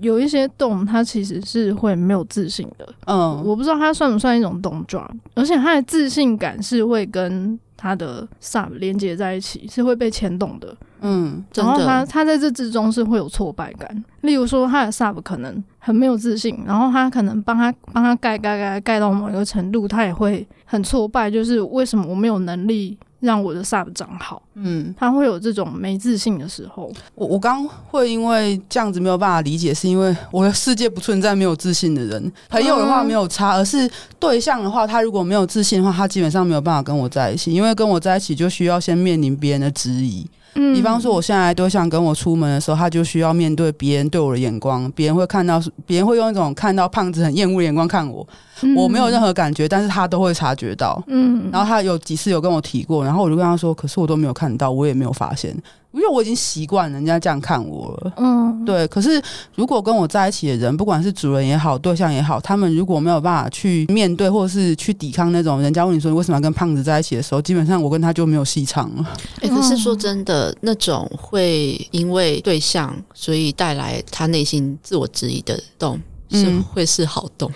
有一些动，它其实是会没有自信的。嗯，我不知道它算不算一种动作，而且它的自信感是会跟它的 sub 连接在一起，是会被牵动的。嗯，然后他他在这之中是会有挫败感。例如说，他的 sub 可能很没有自信，然后他可能帮他帮他盖盖盖盖到某一个程度，他也会很挫败。就是为什么我没有能力让我的 sub 长好？嗯，他会有这种没自信的时候。我我刚会因为这样子没有办法理解，是因为我的世界不存在没有自信的人。朋友的话没有差，而是对象的话，他如果没有自信的话，他基本上没有办法跟我在一起，因为跟我在一起就需要先面临别人的质疑。嗯，比方说，我现在对象跟我出门的时候，他就需要面对别人对我的眼光，别人会看到，别人会用一种看到胖子很厌恶的眼光看我。我没有任何感觉，但是他都会察觉到。嗯，然后他有几次有跟我提过，然后我就跟他说，可是我都没有看到，我也没有发现，因为我已经习惯人家这样看我了。嗯，对。可是如果跟我在一起的人，不管是主人也好，对象也好，他们如果没有办法去面对，或者是去抵抗那种人家问你说你为什么要跟胖子在一起的时候，基本上我跟他就没有戏唱了。欸，可是说真的，那种会因为对象所以带来他内心自我质疑的动，是会是好动。嗯，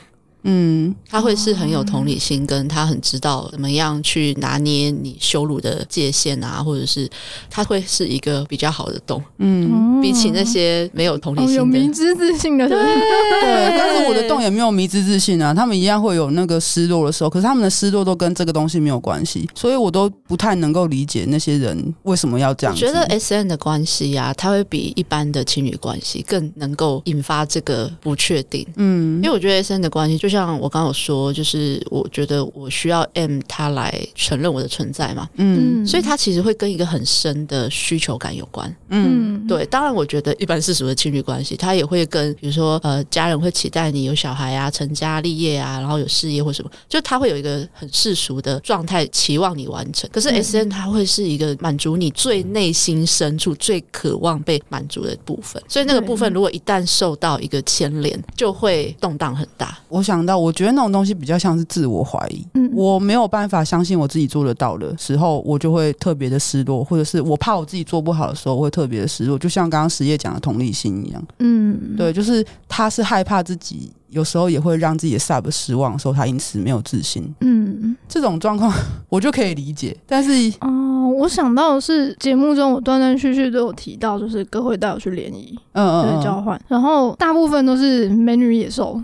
他会是很有同理心，跟他很知道怎么样去拿捏你羞辱的界限啊，或者是他会是一个比较好的洞，嗯，比起那些没有同理心的、哦、有迷之自信的人，对，对，但是我的洞也没有迷之自信啊，他们一样会有那个失落的时候，可是他们的失落都跟这个东西没有关系，所以我都不太能够理解那些人为什么要这样。我觉得 S N 的关系啊，它会比一般的情侣关系更能够引发这个不确定，嗯，因为我觉得 S N 的关系就是。像我刚刚有说，就是我觉得我需要 M 他来承认我的存在嘛，嗯，所以他其实会跟一个很深的需求感有关，嗯，对。当然，我觉得一般世俗的情侣关系，他也会跟比如说呃家人会期待你有小孩啊、成家立业啊，然后有事业或什么，就他会有一个很世俗的状态期望你完成。可是 S N 他会是一个满足你最内心深处最渴望被满足的部分，所以那个部分如果一旦受到一个牵连，就会动荡很大。我想。那我觉得那种东西比较像是自我怀疑，嗯，我没有办法相信我自己做得到的时候，我就会特别的失落，或者是我怕我自己做不好的时候，我会特别的失落，就像刚刚实业讲的同理心一样，嗯，对，就是他是害怕自己。有时候也会让自己的 sub 失望，说他因此没有自信。嗯，这种状况我就可以理解。但是哦，我想到的是节目中我断断续续都有提到，就是哥会带我去联谊，嗯嗯，对，交换，然后大部分都是美女野兽，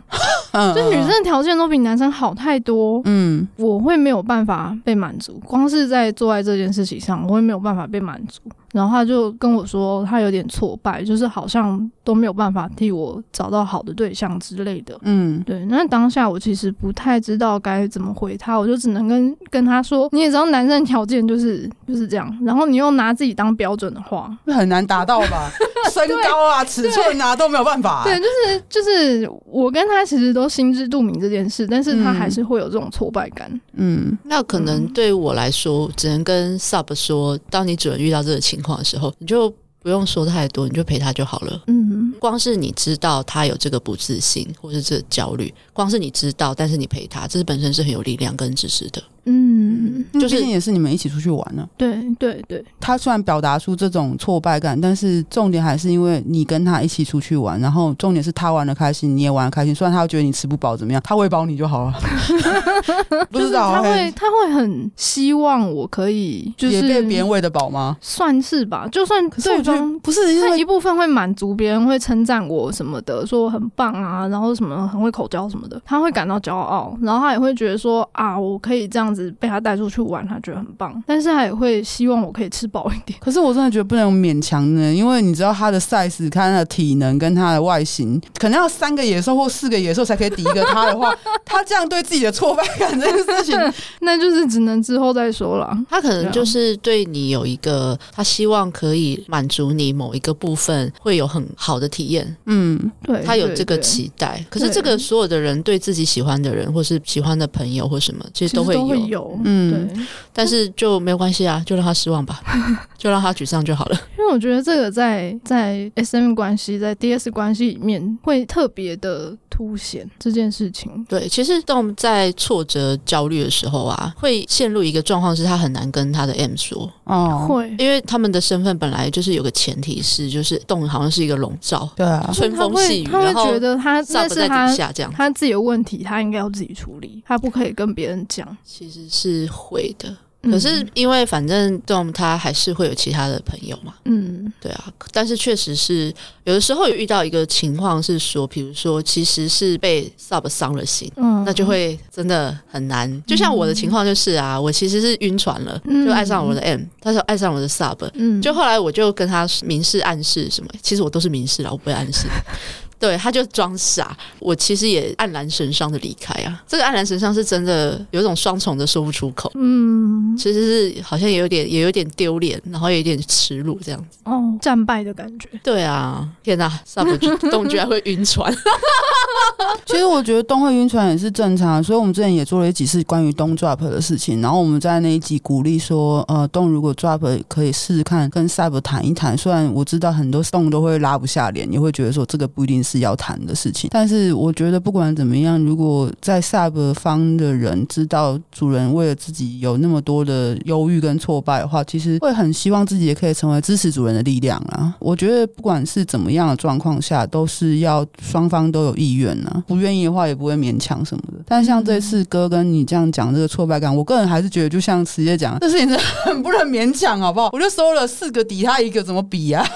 嗯，就女生的条件都比男生好太多。嗯，我会没有办法被满足，光是在做爱这件事情上，我会没有办法被满足。然后他就跟我说，他有点挫败，就是好像都没有办法替我找到好的对象之类的。嗯，对。那当下我其实不太知道该怎么回他，我就只能跟跟他说，你也知道男生条件就是就是这样，然后你又拿自己当标准的话，很难达到吧？身高啊、尺寸啊都没有办法。对，就是就是我跟他其实都心知肚明这件事，但是他还是会有这种挫败感。嗯，那可能对于我来说，只能跟 Sub 说，当你主人遇到这个情况的时候，你就不用说太多，你就陪他就好了。嗯，光是你知道他有这个不自信或是这个焦虑，光是你知道，但是你陪他，这是本身是很有力量跟支持的。嗯，就是也是你们一起出去玩呢、啊。对对对，他虽然表达出这种挫败感，但是重点还是因为你跟他一起出去玩，然后重点是他玩的开心，你也玩的开心。虽然他会觉得你吃不饱怎么样，他喂饱 你就好了。不知道他会他会很希望我可以就是也被别人喂的饱吗？算是吧，就算对方不是因为一部分会满足别人会称赞我什么的，说我很棒啊，然后什么很会口交什么的，他会感到骄傲，然后他也会觉得说啊，我可以这样子。被他带出去玩，他觉得很棒，但是他也会希望我可以吃饱一点。可是我真的觉得不能勉强呢，因为你知道他的 size、看他的体能跟他的外形，可能要三个野兽或四个野兽才可以抵一个他的话，他这样对自己的挫败感这个事情，那就是只能之后再说了。他可能就是对你有一个，他希望可以满足你某一个部分，会有很好的体验。嗯，对，他有这个期待。可是这个所有的人对自己喜欢的人，或是喜欢的朋友或什么，其实都会有。有，嗯，对，但是就没有关系啊，就让他失望吧，就让他沮丧就好了。我觉得这个在在 SM 关系、在 DS 关系里面会特别的凸显这件事情。对，其实当我们在挫折、焦虑的时候啊，会陷入一个状况，是他很难跟他的 M 说。哦，会，因为他们的身份本来就是有个前提是，就是 Dom 好像是一个笼罩，对啊，春风细雨，他会觉得他那是他下这样，他自己的问题，他应该要自己处理，他不可以跟别人讲。其实是会的。可是因为反正 Dom 他还是会有其他的朋友嘛，嗯，对啊。但是确实是有的时候有遇到一个情况是说，比如说其实是被 Sub 伤了心，嗯，那就会真的很难。就像我的情况就是啊，我其实是晕船了，就爱上我的 M，他说爱上我的 Sub，嗯，就后来我就跟他明示暗示什么，其实我都是明示了，我不会暗示。对，他就装傻，我其实也黯然神伤的离开啊。这个黯然神伤是真的有一种双重的说不出口，嗯，其实是好像也有点也有点丢脸，然后也有点耻辱这样子。哦，战败的感觉。对啊，天哪上不去动居然会晕船。其实我觉得东会晕船也是正常，所以我们之前也做了一集是关于东 drop 的事情。然后我们在那一集鼓励说，呃，东如果 drop 可以试试看跟 Sub 谈一谈。虽然我知道很多东都会拉不下脸，也会觉得说这个不一定是。是要谈的事情，但是我觉得不管怎么样，如果在 Sub 方的人知道主人为了自己有那么多的忧郁跟挫败的话，其实会很希望自己也可以成为支持主人的力量啊。我觉得不管是怎么样的状况下，都是要双方都有意愿啊，不愿意的话也不会勉强什么的。但像这次哥跟你这样讲这个挫败感，我个人还是觉得就像直接讲，这事情真的很不能勉强，好不好？我就收了四个抵他一个，怎么比啊？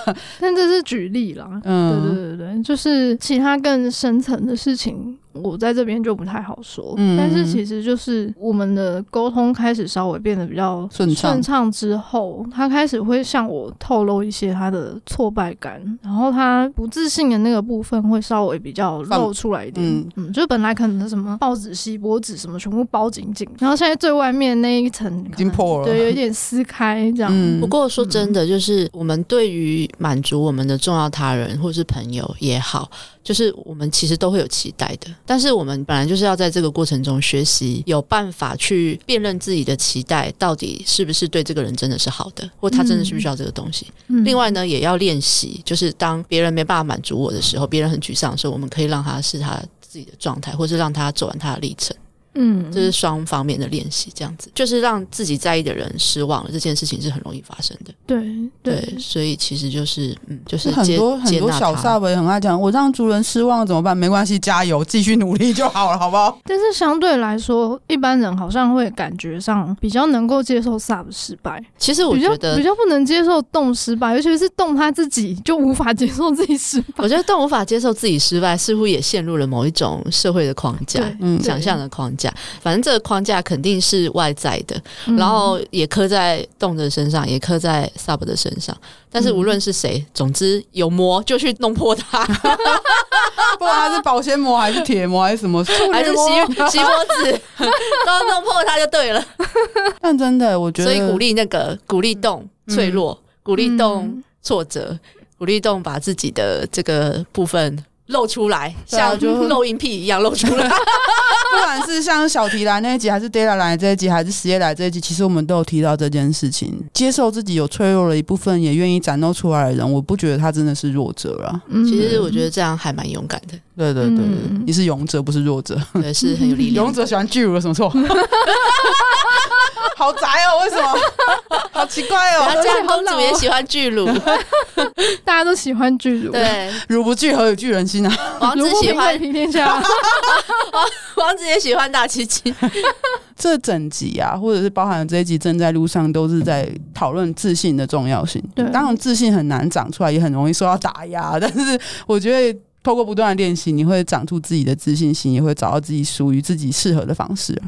但这是举例啦，嗯，对对对对，就是。其他更深层的事情。我在这边就不太好说，嗯，但是其实就是我们的沟通开始稍微变得比较顺畅，顺畅之后，他开始会向我透露一些他的挫败感，然后他不自信的那个部分会稍微比较露出来一点，嗯，嗯，就本来可能什么报纸、锡箔纸什么全部包紧紧，然后现在最外面那一层已经破了，对，有点撕开这样。嗯，不过说真的，就是我们对于满足我们的重要他人或是朋友也好，就是我们其实都会有期待的。但是我们本来就是要在这个过程中学习，有办法去辨认自己的期待到底是不是对这个人真的是好的，或他真的需不需要这个东西。嗯、另外呢，也要练习，就是当别人没办法满足我的时候，别人很沮丧的时候，我们可以让他是他自己的状态，或是让他走完他的历程。嗯，这是双方面的练习，这样子就是让自己在意的人失望了，这件事情是很容易发生的。对对，对，所以其实就是嗯，就是很多很多小 Sub 也很爱讲，我让主人失望了怎么办？没关系，加油，继续努力就好了，好不好？但是相对来说，一般人好像会感觉上比较能够接受 Sub 失败。其实我觉得比较，比较不能接受动失败，尤其是动他自己就无法接受自己失败。我觉得动无法接受自己失败，似乎也陷入了某一种社会的框架，嗯，想象的框架。反正这个框架肯定是外在的，嗯、然后也刻在动的身上，也刻在 Sub 的身上。但是无论是谁，嗯、总之有膜就去弄破它，不管它是保鲜膜还是铁膜还是什么，还是锡锡箔纸，都弄破它就对了。但真的，我觉得，所以鼓励那个鼓励动脆弱，嗯、鼓励动挫折，嗯、鼓励动把自己的这个部分。露出来，像就露阴屁一样露出来。不管是像小提来那一集，还是 Della 来这一集，还是实业来这一集，其实我们都有提到这件事情。接受自己有脆弱的一部分，也愿意展露出来的人，我不觉得他真的是弱者啊。嗯、其实我觉得这样还蛮勇敢的。对对对，嗯、你是勇者，不是弱者。对，是很有力量。勇者喜欢巨乳有什么错？好宅哦，为什么？好奇怪哦！这样公主也喜欢巨乳，大家都喜欢巨乳。对，乳不巨何以聚人心啊？王子喜欢平天下，王子也喜欢大七七。这整集啊，或者是包含了这一集正在路上，都是在讨论自信的重要性。对，当然自信很难长出来，也很容易受到打压。但是我觉得。透过不断的练习，你会长出自己的自信心，也会找到自己属于自己适合的方式。